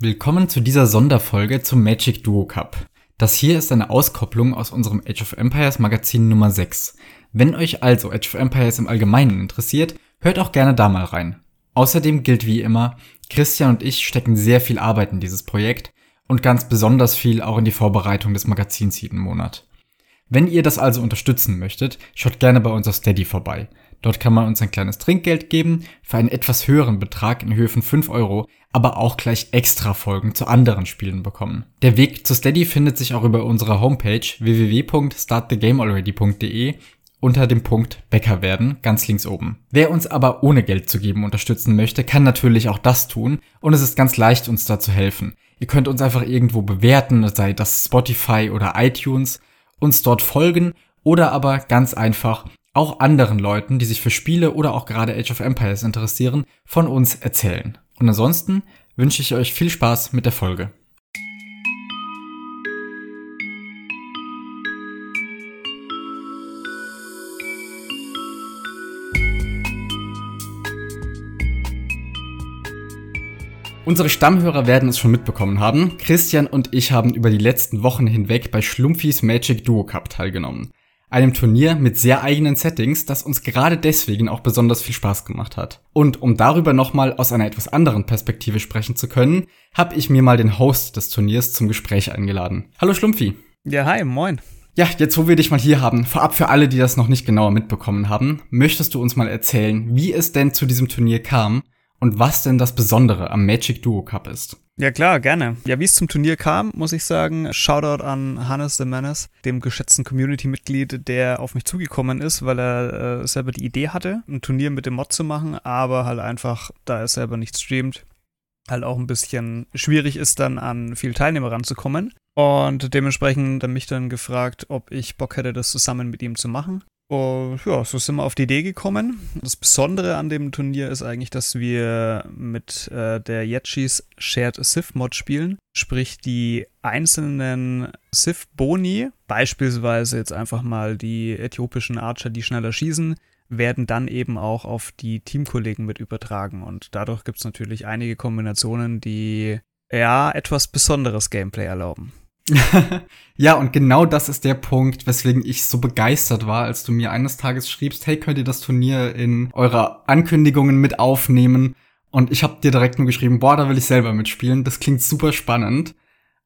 Willkommen zu dieser Sonderfolge zum Magic Duo Cup. Das hier ist eine Auskopplung aus unserem Age of Empires Magazin Nummer 6. Wenn euch also Age of Empires im Allgemeinen interessiert, hört auch gerne da mal rein. Außerdem gilt wie immer, Christian und ich stecken sehr viel Arbeit in dieses Projekt und ganz besonders viel auch in die Vorbereitung des Magazins jeden Monat. Wenn ihr das also unterstützen möchtet, schaut gerne bei uns auf Steady vorbei. Dort kann man uns ein kleines Trinkgeld geben für einen etwas höheren Betrag in Höhe von 5 Euro, aber auch gleich extra Folgen zu anderen Spielen bekommen. Der Weg zu Steady findet sich auch über unsere Homepage www.startthegamealready.de unter dem Punkt Bäcker werden, ganz links oben. Wer uns aber ohne Geld zu geben unterstützen möchte, kann natürlich auch das tun und es ist ganz leicht, uns da zu helfen. Ihr könnt uns einfach irgendwo bewerten, sei das Spotify oder iTunes, uns dort folgen oder aber ganz einfach auch anderen Leuten, die sich für Spiele oder auch gerade Age of Empires interessieren, von uns erzählen. Und ansonsten wünsche ich euch viel Spaß mit der Folge. Unsere Stammhörer werden es schon mitbekommen haben. Christian und ich haben über die letzten Wochen hinweg bei Schlumpfis Magic Duo Cup teilgenommen einem Turnier mit sehr eigenen Settings, das uns gerade deswegen auch besonders viel Spaß gemacht hat. Und um darüber nochmal aus einer etwas anderen Perspektive sprechen zu können, habe ich mir mal den Host des Turniers zum Gespräch eingeladen. Hallo Schlumpfi. Ja, hi, moin. Ja, jetzt wo wir dich mal hier haben, vorab für alle, die das noch nicht genauer mitbekommen haben, möchtest du uns mal erzählen, wie es denn zu diesem Turnier kam und was denn das Besondere am Magic Duo Cup ist? Ja klar, gerne. Ja, wie es zum Turnier kam, muss ich sagen, Shoutout an Hannes the Menace, dem geschätzten Community-Mitglied, der auf mich zugekommen ist, weil er äh, selber die Idee hatte, ein Turnier mit dem Mod zu machen, aber halt einfach, da er selber nicht streamt, halt auch ein bisschen schwierig ist, dann an viele Teilnehmer ranzukommen. Und dementsprechend hat mich dann gefragt, ob ich Bock hätte, das zusammen mit ihm zu machen. Und ja, so sind wir auf die Idee gekommen. Das Besondere an dem Turnier ist eigentlich, dass wir mit äh, der Yetchis Shared Sith Mod spielen. Sprich, die einzelnen Sith Boni, beispielsweise jetzt einfach mal die äthiopischen Archer, die schneller schießen, werden dann eben auch auf die Teamkollegen mit übertragen. Und dadurch gibt es natürlich einige Kombinationen, die ja etwas besonderes Gameplay erlauben. ja, und genau das ist der Punkt, weswegen ich so begeistert war, als du mir eines Tages schriebst, hey, könnt ihr das Turnier in eurer Ankündigungen mit aufnehmen? Und ich habe dir direkt nur geschrieben, boah, da will ich selber mitspielen. Das klingt super spannend.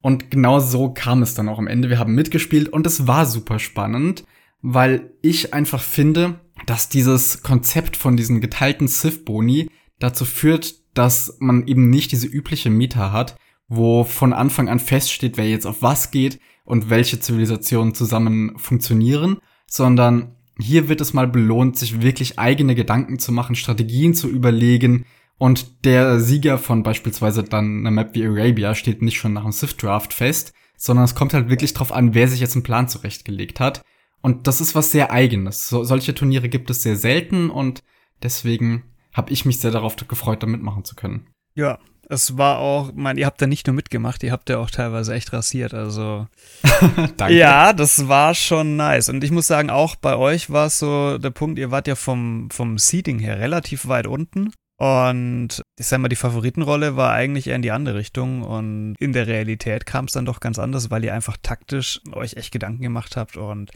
Und genau so kam es dann auch am Ende. Wir haben mitgespielt und es war super spannend, weil ich einfach finde, dass dieses Konzept von diesen geteilten Sith-Boni dazu führt, dass man eben nicht diese übliche Meta hat, wo von Anfang an feststeht, wer jetzt auf was geht und welche Zivilisationen zusammen funktionieren, sondern hier wird es mal belohnt, sich wirklich eigene Gedanken zu machen, Strategien zu überlegen und der Sieger von beispielsweise dann einer Map wie Arabia steht nicht schon nach dem Sith Draft fest, sondern es kommt halt wirklich drauf an, wer sich jetzt einen Plan zurechtgelegt hat. Und das ist was sehr eigenes. So, solche Turniere gibt es sehr selten und deswegen habe ich mich sehr darauf gefreut, da mitmachen zu können. Ja, es war auch, mein, ihr habt da nicht nur mitgemacht, ihr habt ja auch teilweise echt rasiert, also. Danke. Ja, das war schon nice. Und ich muss sagen, auch bei euch war es so der Punkt, ihr wart ja vom, vom Seating her relativ weit unten. Und ich sag mal, die Favoritenrolle war eigentlich eher in die andere Richtung. Und in der Realität kam es dann doch ganz anders, weil ihr einfach taktisch euch echt Gedanken gemacht habt. Und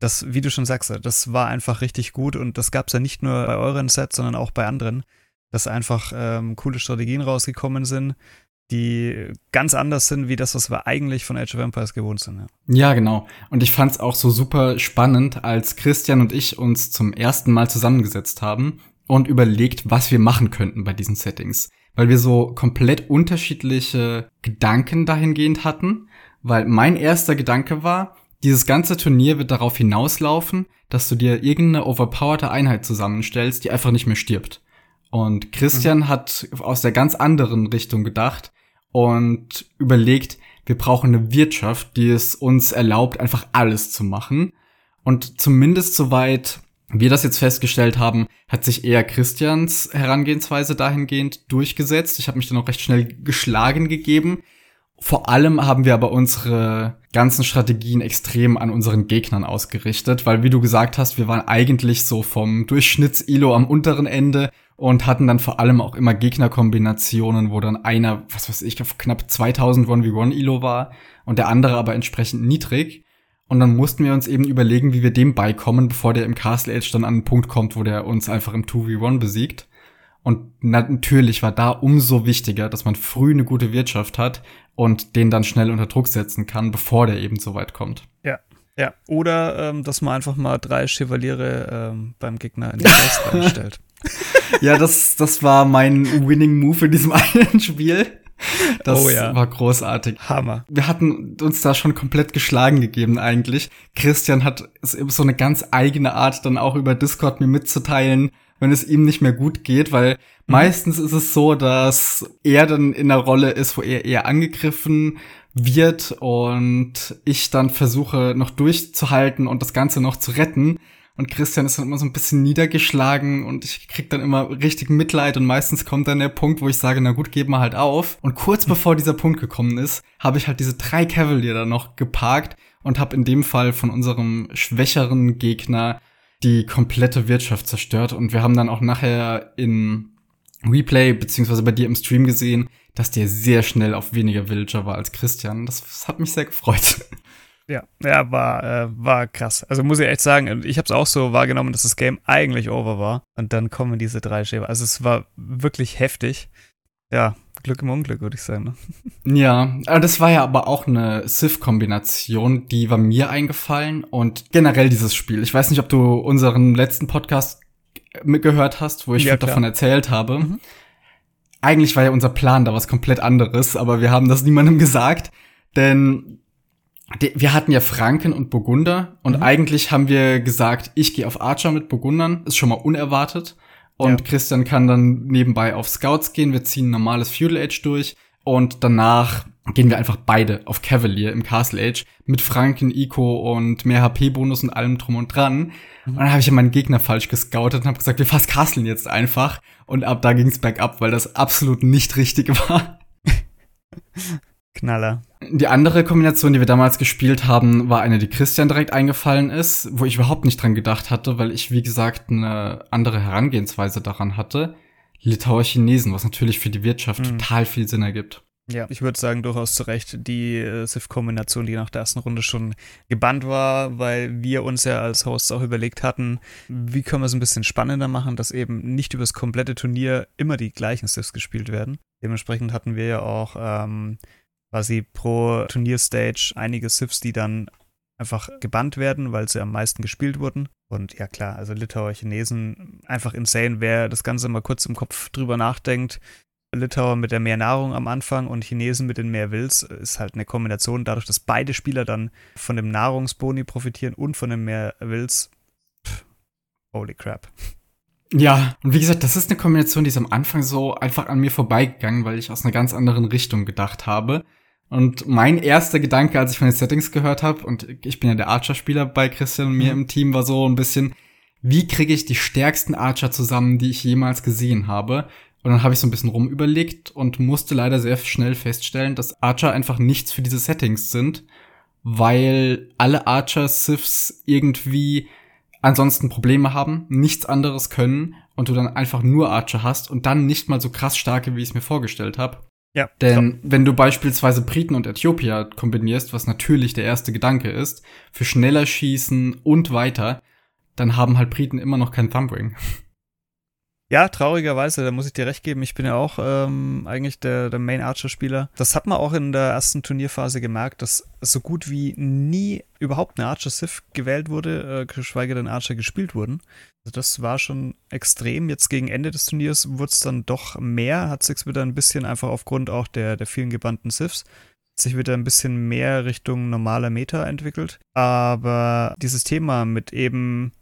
das, wie du schon sagst, das war einfach richtig gut. Und das gab es ja nicht nur bei euren Sets, sondern auch bei anderen dass einfach ähm, coole Strategien rausgekommen sind, die ganz anders sind, wie das, was wir eigentlich von Age of Empires gewohnt sind. Ja, ja genau. Und ich fand es auch so super spannend, als Christian und ich uns zum ersten Mal zusammengesetzt haben und überlegt, was wir machen könnten bei diesen Settings. Weil wir so komplett unterschiedliche Gedanken dahingehend hatten. Weil mein erster Gedanke war, dieses ganze Turnier wird darauf hinauslaufen, dass du dir irgendeine overpowerte Einheit zusammenstellst, die einfach nicht mehr stirbt. Und Christian mhm. hat aus der ganz anderen Richtung gedacht und überlegt, wir brauchen eine Wirtschaft, die es uns erlaubt, einfach alles zu machen. Und zumindest soweit wir das jetzt festgestellt haben, hat sich eher Christians Herangehensweise dahingehend durchgesetzt. Ich habe mich dann auch recht schnell geschlagen gegeben. Vor allem haben wir aber unsere ganzen Strategien extrem an unseren Gegnern ausgerichtet, weil wie du gesagt hast, wir waren eigentlich so vom Durchschnitts-Ilo am unteren Ende und hatten dann vor allem auch immer Gegnerkombinationen, wo dann einer, was weiß ich, auf knapp 2000 1v1 Elo war und der andere aber entsprechend niedrig. Und dann mussten wir uns eben überlegen, wie wir dem beikommen, bevor der im Castle Age dann an einen Punkt kommt, wo der uns einfach im 2v1 besiegt. Und natürlich war da umso wichtiger, dass man früh eine gute Wirtschaft hat und den dann schnell unter Druck setzen kann, bevor der eben so weit kommt. Ja, ja. Oder ähm, dass man einfach mal drei Chevaliere ähm, beim Gegner in die Faust reinstellt. ja, das, das war mein Winning Move in diesem einen Spiel. Das oh ja. war großartig. Hammer. Wir hatten uns da schon komplett geschlagen gegeben eigentlich. Christian hat so eine ganz eigene Art dann auch über Discord mir mitzuteilen, wenn es ihm nicht mehr gut geht, weil mhm. meistens ist es so, dass er dann in der Rolle ist, wo er eher angegriffen wird und ich dann versuche noch durchzuhalten und das Ganze noch zu retten. Und Christian ist dann immer so ein bisschen niedergeschlagen und ich krieg dann immer richtig Mitleid und meistens kommt dann der Punkt, wo ich sage, na gut, geben wir halt auf. Und kurz bevor dieser Punkt gekommen ist, habe ich halt diese drei Cavalier da noch geparkt und habe in dem Fall von unserem schwächeren Gegner die komplette Wirtschaft zerstört. Und wir haben dann auch nachher in Replay beziehungsweise bei dir im Stream gesehen, dass der sehr schnell auf weniger Villager war als Christian. Das, das hat mich sehr gefreut. Ja, ja, war, äh, war krass. Also muss ich echt sagen, ich habe es auch so wahrgenommen, dass das Game eigentlich over war. Und dann kommen diese drei Schäfer. Also es war wirklich heftig. Ja, Glück im Unglück, würde ich sagen. Ne? Ja, aber das war ja aber auch eine Sith-Kombination, die war mir eingefallen. Und generell dieses Spiel. Ich weiß nicht, ob du unseren letzten Podcast mitgehört hast, wo ich ja, davon erzählt habe. Mhm. Eigentlich war ja unser Plan da was komplett anderes, aber wir haben das niemandem gesagt. Denn wir hatten ja Franken und Burgunder und mhm. eigentlich haben wir gesagt, ich gehe auf Archer mit Burgundern, ist schon mal unerwartet. Und ja. Christian kann dann nebenbei auf Scouts gehen, wir ziehen ein normales Feudal Age durch und danach gehen wir einfach beide auf Cavalier im Castle Age mit Franken, Ico und mehr HP-Bonus und allem drum und dran. Mhm. Und dann habe ich ja meinen Gegner falsch gescoutet und habe gesagt, wir fast castlen jetzt einfach. Und ab da ging's bergab, weil das absolut nicht richtig war. Knaller. Die andere Kombination, die wir damals gespielt haben, war eine, die Christian direkt eingefallen ist, wo ich überhaupt nicht dran gedacht hatte, weil ich, wie gesagt, eine andere Herangehensweise daran hatte. Litauer Chinesen, was natürlich für die Wirtschaft mhm. total viel Sinn ergibt. Ja, ich würde sagen, durchaus zu Recht die äh, Sith-Kombination, die nach der ersten Runde schon gebannt war, weil wir uns ja als Hosts auch überlegt hatten, wie können wir es ein bisschen spannender machen, dass eben nicht über das komplette Turnier immer die gleichen Siths gespielt werden. Dementsprechend hatten wir ja auch ähm, quasi pro Turnierstage einige Sifs, die dann einfach gebannt werden, weil sie am meisten gespielt wurden. Und ja klar, also Litauer, Chinesen, einfach insane, wer das Ganze mal kurz im Kopf drüber nachdenkt. Litauer mit der mehr Nahrung am Anfang und Chinesen mit den mehr Wills ist halt eine Kombination, dadurch, dass beide Spieler dann von dem Nahrungsboni profitieren und von den mehr Wills. Holy crap. Ja, und wie gesagt, das ist eine Kombination, die ist am Anfang so einfach an mir vorbeigegangen, weil ich aus einer ganz anderen Richtung gedacht habe. Und mein erster Gedanke, als ich von den Settings gehört habe, und ich bin ja der Archer-Spieler bei Christian und mir mhm. im Team, war so ein bisschen, wie kriege ich die stärksten Archer zusammen, die ich jemals gesehen habe? Und dann habe ich so ein bisschen rumüberlegt und musste leider sehr schnell feststellen, dass Archer einfach nichts für diese Settings sind, weil alle Archer-Siths irgendwie ansonsten Probleme haben, nichts anderes können und du dann einfach nur Archer hast und dann nicht mal so krass starke, wie ich es mir vorgestellt habe. Ja. Denn wenn du beispielsweise Briten und Äthiopier kombinierst, was natürlich der erste Gedanke ist, für schneller schießen und weiter, dann haben halt Briten immer noch kein Thumbring. Ja, traurigerweise, da muss ich dir recht geben. Ich bin ja auch ähm, eigentlich der, der Main Archer-Spieler. Das hat man auch in der ersten Turnierphase gemerkt, dass so gut wie nie überhaupt eine Archer-Sith gewählt wurde, äh, geschweige denn Archer gespielt wurden. Also das war schon extrem. Jetzt gegen Ende des Turniers wurde es dann doch mehr, hat sich wieder ein bisschen einfach aufgrund auch der, der vielen gebannten Siths sich wieder ein bisschen mehr Richtung normaler Meta entwickelt. Aber dieses Thema mit eben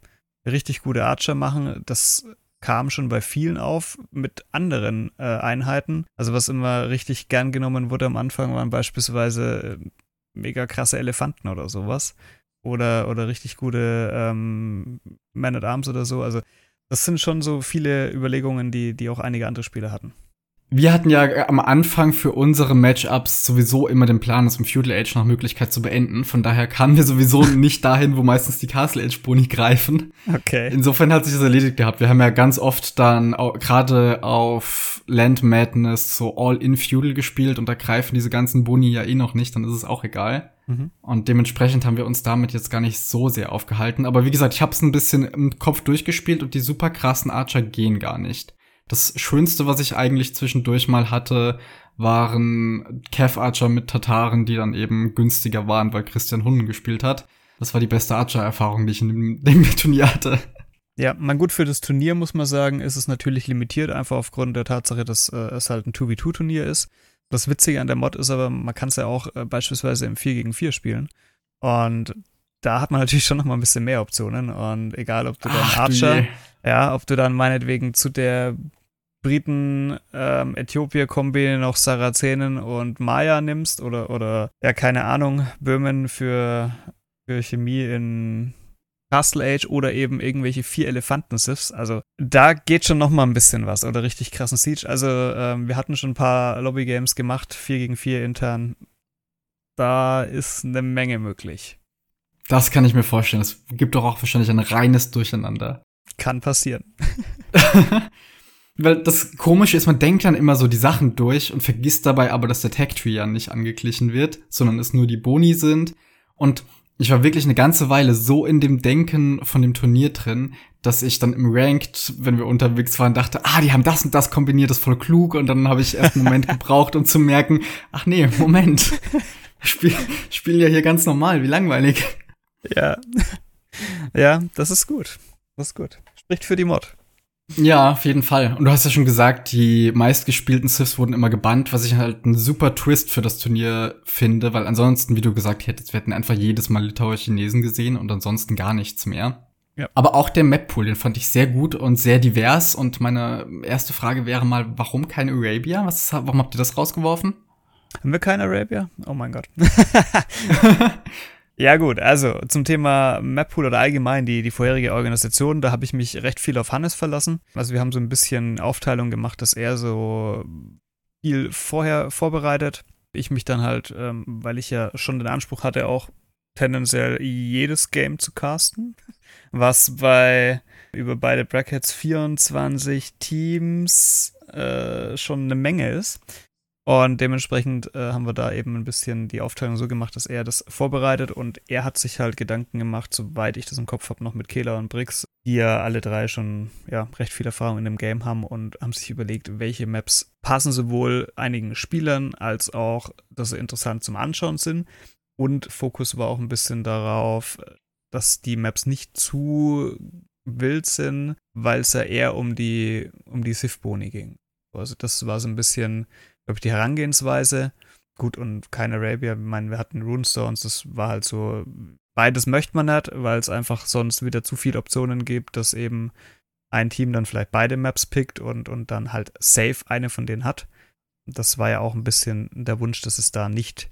richtig gute Archer machen, das kam schon bei vielen auf mit anderen äh, Einheiten. Also was immer richtig gern genommen wurde am Anfang waren beispielsweise äh, mega krasse Elefanten oder sowas. Oder, oder richtig gute ähm, Man at Arms oder so. Also das sind schon so viele Überlegungen, die, die auch einige andere Spieler hatten. Wir hatten ja am Anfang für unsere Matchups sowieso immer den Plan, das im Feudal Age nach Möglichkeit zu beenden. Von daher kamen wir sowieso nicht dahin, wo meistens die Castle Age Boni greifen. Okay. Insofern hat sich das erledigt gehabt. Wir haben ja ganz oft dann gerade auf Land Madness so All-in Feudal gespielt und da greifen diese ganzen Boni ja eh noch nicht, dann ist es auch egal. Mhm. Und dementsprechend haben wir uns damit jetzt gar nicht so sehr aufgehalten. Aber wie gesagt, ich habe es ein bisschen im Kopf durchgespielt und die super krassen Archer gehen gar nicht. Das Schönste, was ich eigentlich zwischendurch mal hatte, waren Kev Archer mit Tataren, die dann eben günstiger waren, weil Christian Hunden gespielt hat. Das war die beste Archer-Erfahrung, die ich in dem, dem Turnier hatte. Ja, man gut für das Turnier muss man sagen, ist es natürlich limitiert, einfach aufgrund der Tatsache, dass äh, es halt ein 2v2-Turnier ist. Das Witzige an der Mod ist aber, man kann es ja auch äh, beispielsweise im 4 gegen 4 spielen. Und da hat man natürlich schon noch mal ein bisschen mehr Optionen. Und egal, ob du dann Ach, Archer, ja, ob du dann meinetwegen zu der Briten, ähm, Äthiopier-Kombi noch Sarazenen und Maya nimmst oder, oder, ja, keine Ahnung, Böhmen für, für Chemie in Castle Age oder eben irgendwelche vier Elefanten-Sifs. Also da geht schon noch mal ein bisschen was oder richtig krassen Siege. Also ähm, wir hatten schon ein paar Lobby-Games gemacht, 4 gegen 4 intern. Da ist eine Menge möglich. Das kann ich mir vorstellen. Es gibt doch auch wahrscheinlich ein reines Durcheinander. Kann passieren. Weil das Komische ist, man denkt dann immer so die Sachen durch und vergisst dabei aber, dass der Tag-Tree ja nicht angeglichen wird, sondern es nur die Boni sind. Und ich war wirklich eine ganze Weile so in dem Denken von dem Turnier drin, dass ich dann im Ranked, wenn wir unterwegs waren, dachte, ah, die haben das und das kombiniert, das ist voll klug. Und dann habe ich erst einen Moment gebraucht, um zu merken, ach nee, Moment. Spiel, spielen ja hier ganz normal, wie langweilig. Ja. Ja, das ist gut. Das ist gut. Spricht für die Mod. Ja, auf jeden Fall. Und du hast ja schon gesagt, die meistgespielten Siths wurden immer gebannt, was ich halt einen super Twist für das Turnier finde, weil ansonsten, wie du gesagt hättest, wir hätten einfach jedes Mal Litauer Chinesen gesehen und ansonsten gar nichts mehr. Ja. Aber auch der Map-Pool, den fand ich sehr gut und sehr divers. Und meine erste Frage wäre mal, warum kein Arabia? Was ist, warum habt ihr das rausgeworfen? Haben wir kein Arabia? Oh mein Gott. Ja, gut, also zum Thema Mappool oder allgemein die, die vorherige Organisation, da habe ich mich recht viel auf Hannes verlassen. Also wir haben so ein bisschen Aufteilung gemacht, dass er so viel vorher vorbereitet. Ich mich dann halt, ähm, weil ich ja schon den Anspruch hatte, auch tendenziell jedes Game zu casten, was bei über beide Brackets 24 Teams äh, schon eine Menge ist. Und dementsprechend äh, haben wir da eben ein bisschen die Aufteilung so gemacht, dass er das vorbereitet und er hat sich halt Gedanken gemacht, soweit ich das im Kopf habe, noch mit Kehler und Brix, die ja alle drei schon ja, recht viel Erfahrung in dem Game haben und haben sich überlegt, welche Maps passen sowohl einigen Spielern als auch, dass sie interessant zum Anschauen sind. Und Fokus war auch ein bisschen darauf, dass die Maps nicht zu wild sind, weil es ja eher um die, um die Sith-Boni ging. Also das war so ein bisschen glaube ich, die Herangehensweise. Gut, und kein Arabia, ich meine, wir hatten Runestones, das war halt so, beides möchte man nicht, weil es einfach sonst wieder zu viele Optionen gibt, dass eben ein Team dann vielleicht beide Maps pickt und, und dann halt safe eine von denen hat. Das war ja auch ein bisschen der Wunsch, dass es da nicht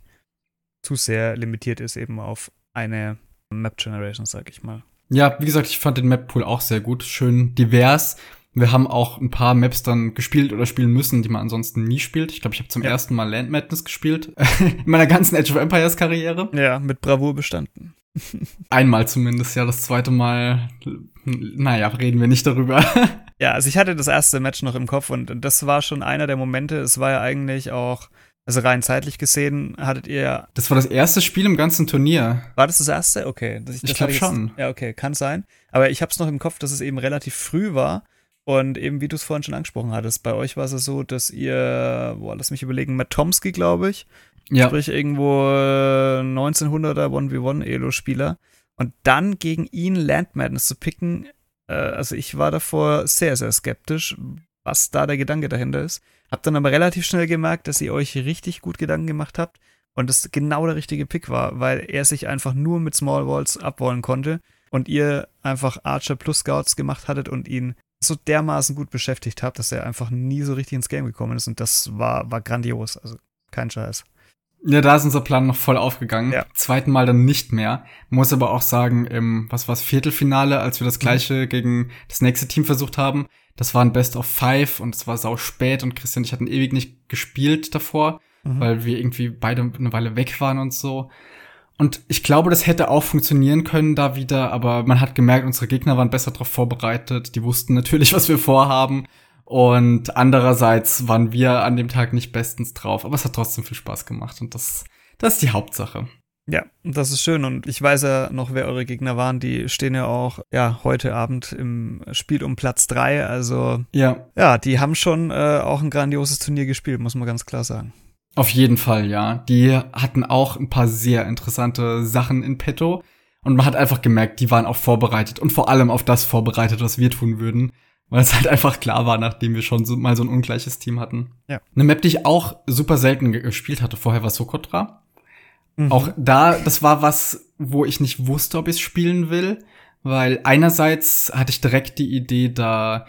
zu sehr limitiert ist, eben auf eine Map Generation, sag ich mal. Ja, wie gesagt, ich fand den Map Pool auch sehr gut, schön divers. Wir haben auch ein paar Maps dann gespielt oder spielen müssen, die man ansonsten nie spielt. Ich glaube, ich habe zum ja. ersten Mal Land Madness gespielt in meiner ganzen Age of Empires Karriere. Ja, mit Bravour bestanden. Einmal zumindest, ja. Das zweite Mal, naja, reden wir nicht darüber. ja, also ich hatte das erste Match noch im Kopf und das war schon einer der Momente. Es war ja eigentlich auch, also rein zeitlich gesehen, hattet ihr. Das war das erste Spiel im ganzen Turnier. War das das erste? Okay. Das, ich glaube schon. Ja, okay, kann sein. Aber ich habe es noch im Kopf, dass es eben relativ früh war und eben, wie du es vorhin schon angesprochen hattest, bei euch war es so, dass ihr, boah, lass mich überlegen, Matt Tomsky, glaube ich, ja. sprich irgendwo 1900er 1v1 Elo-Spieler. Und dann gegen ihn Land Madness zu picken, äh, also ich war davor sehr, sehr skeptisch, was da der Gedanke dahinter ist. Hab dann aber relativ schnell gemerkt, dass ihr euch richtig gut Gedanken gemacht habt und es genau der richtige Pick war, weil er sich einfach nur mit Small Walls abwollen konnte und ihr einfach Archer plus Scouts gemacht hattet und ihn so dermaßen gut beschäftigt habe, dass er einfach nie so richtig ins Game gekommen ist. Und das war, war grandios. Also kein Scheiß. Ja, da ist unser Plan noch voll aufgegangen. Ja. Zweiten Mal dann nicht mehr. Muss aber auch sagen, im, was war's, Viertelfinale, als wir das gleiche mhm. gegen das nächste Team versucht haben, das war ein Best of Five und es war sau spät und Christian und ich hatten ewig nicht gespielt davor, mhm. weil wir irgendwie beide eine Weile weg waren und so. Und ich glaube, das hätte auch funktionieren können da wieder, aber man hat gemerkt, unsere Gegner waren besser darauf vorbereitet. Die wussten natürlich, was wir vorhaben. Und andererseits waren wir an dem Tag nicht bestens drauf, aber es hat trotzdem viel Spaß gemacht und das, das ist die Hauptsache. Ja, das ist schön und ich weiß ja noch, wer eure Gegner waren. Die stehen ja auch ja heute Abend im Spiel um Platz drei. Also ja, ja, die haben schon äh, auch ein grandioses Turnier gespielt, muss man ganz klar sagen. Auf jeden Fall, ja. Die hatten auch ein paar sehr interessante Sachen in petto. Und man hat einfach gemerkt, die waren auch vorbereitet und vor allem auf das vorbereitet, was wir tun würden. Weil es halt einfach klar war, nachdem wir schon so, mal so ein ungleiches Team hatten. Ja. Eine Map, die ich auch super selten gespielt hatte vorher, war Sokotra. Mhm. Auch da, das war was, wo ich nicht wusste, ob ich es spielen will. Weil einerseits hatte ich direkt die Idee, da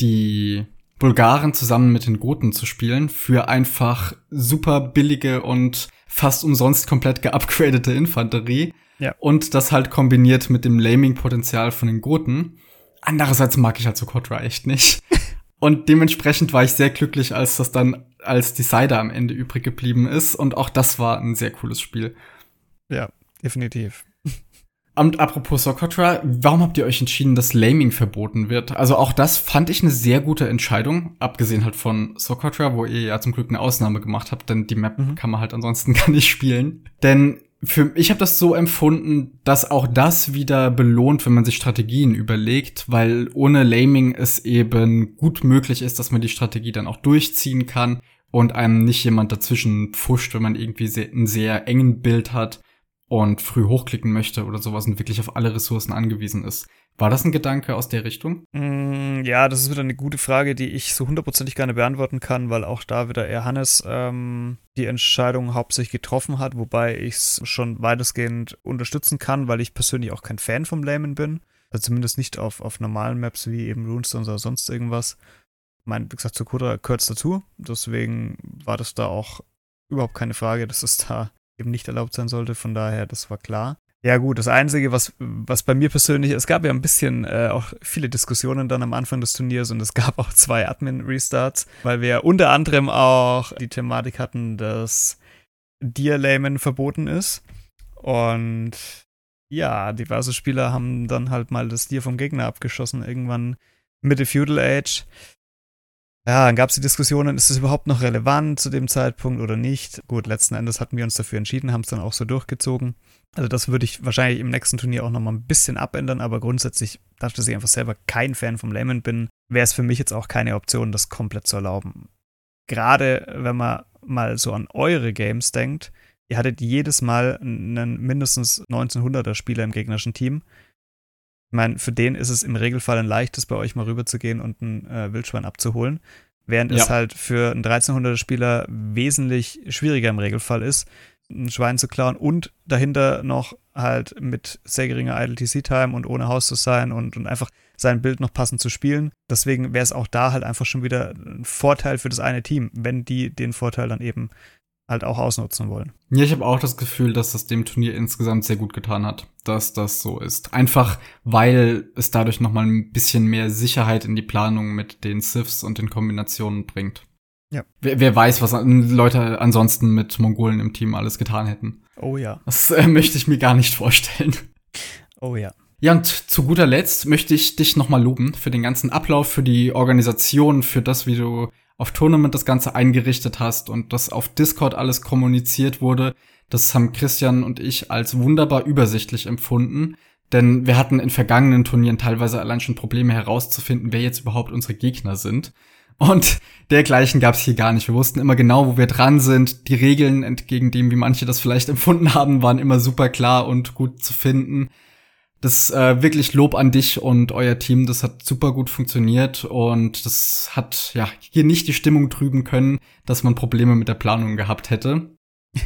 die Bulgaren zusammen mit den Goten zu spielen für einfach super billige und fast umsonst komplett geupgradete Infanterie. Ja. Und das halt kombiniert mit dem Laming-Potenzial von den Goten. Andererseits mag ich halt so Kotra echt nicht. und dementsprechend war ich sehr glücklich, als das dann als Decider am Ende übrig geblieben ist. Und auch das war ein sehr cooles Spiel. Ja, definitiv. Und apropos Socotra, warum habt ihr euch entschieden, dass Laming verboten wird? Also auch das fand ich eine sehr gute Entscheidung, abgesehen halt von Socotra, wo ihr ja zum Glück eine Ausnahme gemacht habt, denn die Map mhm. kann man halt ansonsten gar nicht spielen. Denn für ich habe das so empfunden, dass auch das wieder belohnt, wenn man sich Strategien überlegt, weil ohne Laming es eben gut möglich ist, dass man die Strategie dann auch durchziehen kann und einem nicht jemand dazwischen pfuscht, wenn man irgendwie sehr, einen sehr engen Bild hat und früh hochklicken möchte oder sowas und wirklich auf alle Ressourcen angewiesen ist. War das ein Gedanke aus der Richtung? Mm, ja, das ist wieder eine gute Frage, die ich so hundertprozentig gerne beantworten kann, weil auch da wieder eher Hannes ähm, die Entscheidung hauptsächlich getroffen hat, wobei ich es schon weitestgehend unterstützen kann, weil ich persönlich auch kein Fan vom Layman bin. Also zumindest nicht auf, auf normalen Maps wie eben Runestone oder sonst irgendwas. Mein, wie gesagt, Sakura gehört dazu. Deswegen war das da auch überhaupt keine Frage, dass es da eben nicht erlaubt sein sollte. Von daher, das war klar. Ja gut, das Einzige, was, was bei mir persönlich, es gab ja ein bisschen äh, auch viele Diskussionen dann am Anfang des Turniers und es gab auch zwei Admin-Restarts, weil wir unter anderem auch die Thematik hatten, dass Dear-Layman verboten ist. Und ja, diverse Spieler haben dann halt mal das Dear vom Gegner abgeschossen, irgendwann Mitte Feudal Age. Ja, dann gab es die Diskussionen, ist es überhaupt noch relevant zu dem Zeitpunkt oder nicht? Gut, letzten Endes hatten wir uns dafür entschieden, haben es dann auch so durchgezogen. Also das würde ich wahrscheinlich im nächsten Turnier auch nochmal ein bisschen abändern, aber grundsätzlich, dadurch, dass ich einfach selber kein Fan vom Layman bin, wäre es für mich jetzt auch keine Option, das komplett zu erlauben. Gerade wenn man mal so an eure Games denkt, ihr hattet jedes Mal einen mindestens 1900er Spieler im gegnerischen Team. Ich meine, für den ist es im Regelfall ein leichtes, bei euch mal rüberzugehen und ein äh, Wildschwein abzuholen. Während ja. es halt für einen 1300er Spieler wesentlich schwieriger im Regelfall ist, ein Schwein zu klauen und dahinter noch halt mit sehr geringer Idle TC-Time und ohne Haus zu sein und, und einfach sein Bild noch passend zu spielen. Deswegen wäre es auch da halt einfach schon wieder ein Vorteil für das eine Team, wenn die den Vorteil dann eben halt auch ausnutzen wollen. Ja, ich habe auch das Gefühl, dass das dem Turnier insgesamt sehr gut getan hat, dass das so ist. Einfach, weil es dadurch noch mal ein bisschen mehr Sicherheit in die Planung mit den Sifs und den Kombinationen bringt. Ja. Wer, wer weiß, was Leute ansonsten mit Mongolen im Team alles getan hätten. Oh ja. Das äh, möchte ich mir gar nicht vorstellen. Oh ja. Ja, und zu guter Letzt möchte ich dich nochmal loben für den ganzen Ablauf, für die Organisation, für das, wie du auf Tournament das Ganze eingerichtet hast und das auf Discord alles kommuniziert wurde, das haben Christian und ich als wunderbar übersichtlich empfunden. Denn wir hatten in vergangenen Turnieren teilweise allein schon Probleme herauszufinden, wer jetzt überhaupt unsere Gegner sind. Und dergleichen gab es hier gar nicht. Wir wussten immer genau, wo wir dran sind. Die Regeln, entgegen dem, wie manche das vielleicht empfunden haben, waren immer super klar und gut zu finden. Das äh, wirklich Lob an dich und euer Team. Das hat super gut funktioniert und das hat ja hier nicht die Stimmung trüben können, dass man Probleme mit der Planung gehabt hätte.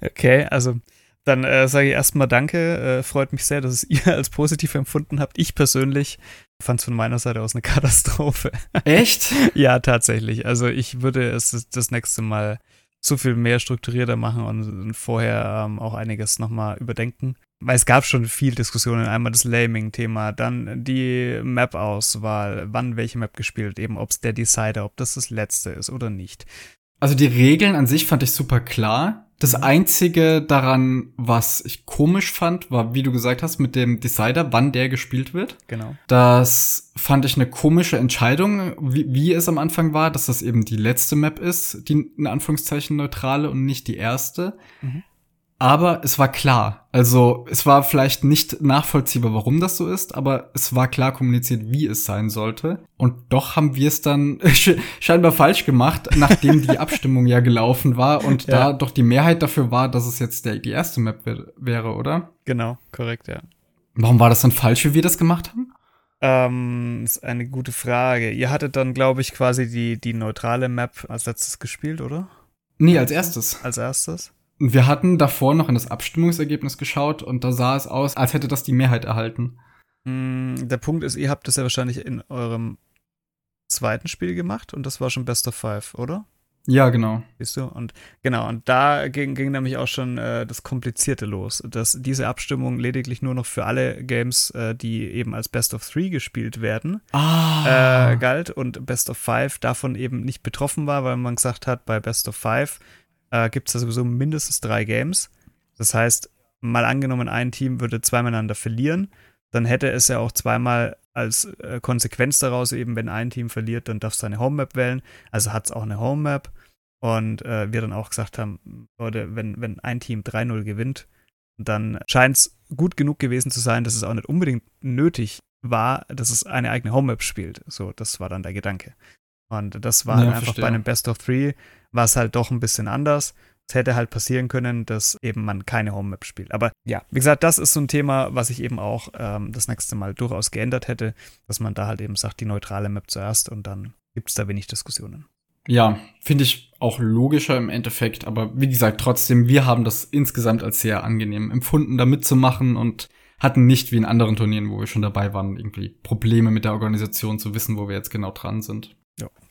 Okay, also dann äh, sage ich erstmal Danke. Äh, freut mich sehr, dass es ihr als positiv empfunden habt. Ich persönlich fand es von meiner Seite aus eine Katastrophe. Echt? ja, tatsächlich. Also ich würde es das nächste Mal so viel mehr strukturierter machen und vorher ähm, auch einiges nochmal überdenken. Weil es gab schon viel Diskussionen. Einmal das Laming-Thema, dann die Map-Auswahl, wann welche Map gespielt, eben ob es der Decider, ob das das letzte ist oder nicht. Also die Regeln an sich fand ich super klar. Das mhm. einzige daran, was ich komisch fand, war, wie du gesagt hast, mit dem Decider, wann der gespielt wird. Genau. Das fand ich eine komische Entscheidung, wie, wie es am Anfang war, dass das eben die letzte Map ist, die in Anführungszeichen neutrale und nicht die erste. Mhm aber es war klar. Also es war vielleicht nicht nachvollziehbar, warum das so ist, aber es war klar kommuniziert, wie es sein sollte. Und doch haben wir es dann scheinbar falsch gemacht, nachdem die Abstimmung ja gelaufen war und ja. da doch die Mehrheit dafür war, dass es jetzt der, die erste Map wäre, oder? Genau, korrekt, ja. Warum war das dann falsch, wie wir das gemacht haben? Ähm, ist eine gute Frage. Ihr hattet dann, glaube ich, quasi die, die neutrale Map als letztes gespielt, oder? Nee, als erstes. Als erstes? Wir hatten davor noch in das Abstimmungsergebnis geschaut und da sah es aus, als hätte das die Mehrheit erhalten. Mm, der Punkt ist, ihr habt das ja wahrscheinlich in eurem zweiten Spiel gemacht und das war schon Best of Five, oder? Ja, genau. Siehst du? Und genau, und da ging, ging nämlich auch schon äh, das Komplizierte los, dass diese Abstimmung lediglich nur noch für alle Games, äh, die eben als Best of Three gespielt werden, ah. äh, galt und Best of Five davon eben nicht betroffen war, weil man gesagt hat, bei Best of Five äh, gibt es da sowieso mindestens drei Games. Das heißt, mal angenommen, ein Team würde zweimal miteinander verlieren, dann hätte es ja auch zweimal als äh, Konsequenz daraus eben, wenn ein Team verliert, dann darf es seine Home Map wählen. Also hat es auch eine Home Map. Und äh, wir dann auch gesagt haben, Leute, wenn, wenn ein Team 3-0 gewinnt, dann scheint es gut genug gewesen zu sein, dass es auch nicht unbedingt nötig war, dass es eine eigene Home Map spielt. So, das war dann der Gedanke. Und das war ja, halt einfach verstehe. bei einem Best of Three war es halt doch ein bisschen anders. Es hätte halt passieren können, dass eben man keine Home Map spielt. Aber ja, wie gesagt, das ist so ein Thema, was ich eben auch ähm, das nächste Mal durchaus geändert hätte, dass man da halt eben sagt, die neutrale Map zuerst und dann gibt es da wenig Diskussionen. Ja, finde ich auch logischer im Endeffekt, aber wie gesagt, trotzdem, wir haben das insgesamt als sehr angenehm empfunden, da mitzumachen und hatten nicht wie in anderen Turnieren, wo wir schon dabei waren, irgendwie Probleme mit der Organisation zu wissen, wo wir jetzt genau dran sind.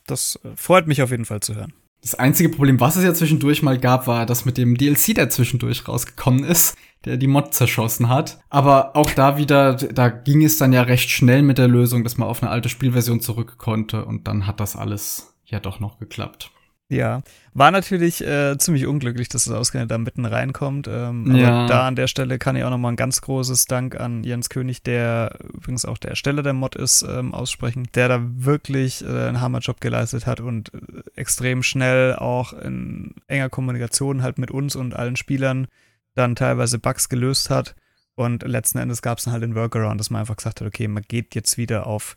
Das äh, freut mich auf jeden Fall zu hören. Das einzige Problem, was es ja zwischendurch mal gab, war das mit dem DLC, der zwischendurch rausgekommen ist, der die Mod zerschossen hat. Aber auch da wieder, da ging es dann ja recht schnell mit der Lösung, dass man auf eine alte Spielversion zurück konnte und dann hat das alles ja doch noch geklappt. Ja, war natürlich äh, ziemlich unglücklich, dass es ausgerechnet da mitten reinkommt. Ähm, ja. Aber da an der Stelle kann ich auch nochmal ein ganz großes Dank an Jens König, der übrigens auch der Ersteller der Mod ist, ähm, aussprechen, der da wirklich äh, einen Hammerjob geleistet hat und äh, extrem schnell auch in enger Kommunikation halt mit uns und allen Spielern dann teilweise Bugs gelöst hat. Und letzten Endes gab es dann halt den Workaround, dass man einfach gesagt hat, okay, man geht jetzt wieder auf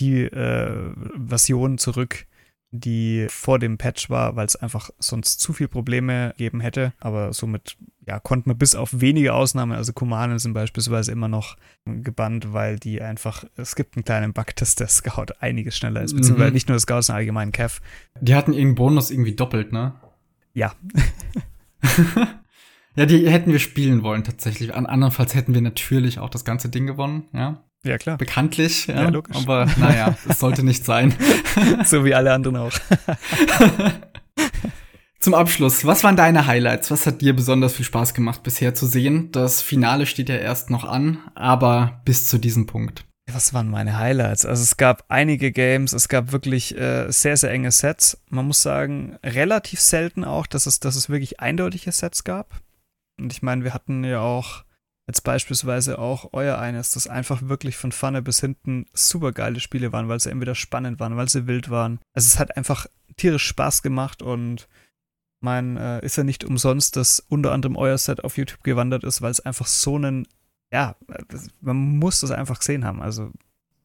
die äh, Version zurück, die vor dem Patch war, weil es einfach sonst zu viele Probleme gegeben hätte. Aber somit ja, konnte man bis auf wenige Ausnahmen, also Kumanen sind beispielsweise immer noch gebannt, weil die einfach, es gibt einen kleinen Bug, dass der Scout einiges schneller ist, beziehungsweise mhm. nicht nur der Scout, sondern allgemein Kev. Die hatten irgendeinen Bonus irgendwie doppelt, ne? Ja. ja, die hätten wir spielen wollen tatsächlich. Andernfalls hätten wir natürlich auch das ganze Ding gewonnen, ja. Ja, klar. Bekanntlich, ja. ja logisch. Aber naja, es sollte nicht sein. so wie alle anderen auch. Zum Abschluss, was waren deine Highlights? Was hat dir besonders viel Spaß gemacht bisher zu sehen? Das Finale steht ja erst noch an, aber bis zu diesem Punkt. Was waren meine Highlights? Also es gab einige Games, es gab wirklich äh, sehr, sehr enge Sets. Man muss sagen, relativ selten auch, dass es, dass es wirklich eindeutige Sets gab. Und ich meine, wir hatten ja auch Jetzt beispielsweise auch euer eines, das einfach wirklich von vorne bis hinten super geile Spiele waren, weil sie entweder spannend waren, weil sie wild waren. Also es hat einfach tierisch Spaß gemacht und mein, äh, ist ja nicht umsonst, dass unter anderem euer Set auf YouTube gewandert ist, weil es einfach so einen, ja, man muss das einfach gesehen haben. Also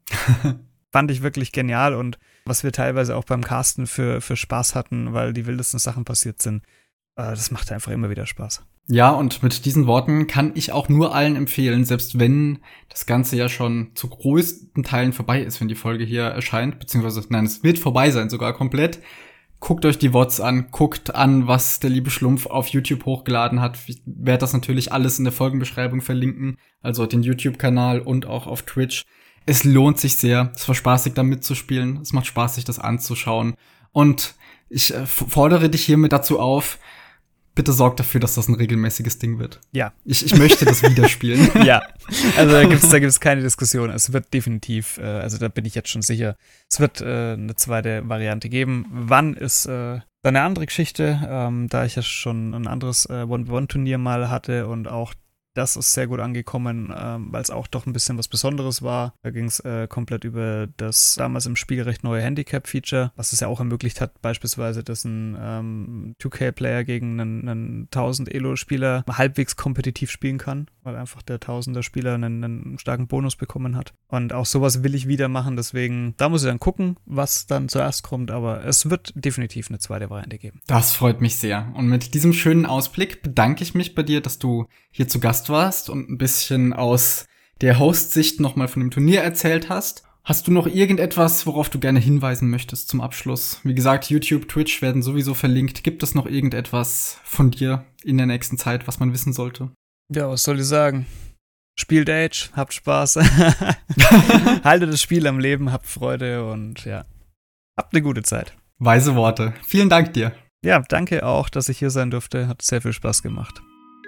fand ich wirklich genial und was wir teilweise auch beim Casten für, für Spaß hatten, weil die wildesten Sachen passiert sind, äh, das macht einfach immer wieder Spaß. Ja, und mit diesen Worten kann ich auch nur allen empfehlen, selbst wenn das Ganze ja schon zu größten Teilen vorbei ist, wenn die Folge hier erscheint, beziehungsweise, nein, es wird vorbei sein, sogar komplett. Guckt euch die Wots an, guckt an, was der liebe Schlumpf auf YouTube hochgeladen hat. Ich werde das natürlich alles in der Folgenbeschreibung verlinken, also den YouTube-Kanal und auch auf Twitch. Es lohnt sich sehr. Es war spaßig, da mitzuspielen. Es macht Spaß, sich das anzuschauen. Und Ich äh, fordere dich hiermit dazu auf, bitte sorg dafür, dass das ein regelmäßiges Ding wird. Ja. Ich, ich möchte das wieder spielen. ja. Also da gibt's da gibt's keine Diskussion. Es wird definitiv, äh, also da bin ich jetzt schon sicher, es wird äh, eine zweite Variante geben. Wann ist äh, eine andere Geschichte, ähm, da ich ja schon ein anderes äh, One-One-Turnier mal hatte und auch das ist sehr gut angekommen, ähm, weil es auch doch ein bisschen was Besonderes war. Da ging es äh, komplett über das damals im Spiel recht neue Handicap-Feature, was es ja auch ermöglicht hat, beispielsweise, dass ein ähm, 2K-Player gegen einen, einen 1000 Elo-Spieler halbwegs kompetitiv spielen kann, weil einfach der 1000er-Spieler einen, einen, starken Bonus bekommen hat. Und auch sowas will ich wieder machen, deswegen, da muss ich dann gucken, was dann zuerst kommt, aber es wird definitiv eine zweite Variante geben. Das freut mich sehr. Und mit diesem schönen Ausblick bedanke ich mich bei dir, dass du hier zu Gast warst und ein bisschen aus der Host-Sicht nochmal von dem Turnier erzählt hast. Hast du noch irgendetwas, worauf du gerne hinweisen möchtest zum Abschluss? Wie gesagt, YouTube, Twitch werden sowieso verlinkt. Gibt es noch irgendetwas von dir in der nächsten Zeit, was man wissen sollte? Ja, was soll ich sagen? Spielt Age, habt Spaß. Haltet das Spiel am Leben, habt Freude und ja, habt eine gute Zeit. Weise Worte. Vielen Dank dir. Ja, danke auch, dass ich hier sein durfte. Hat sehr viel Spaß gemacht.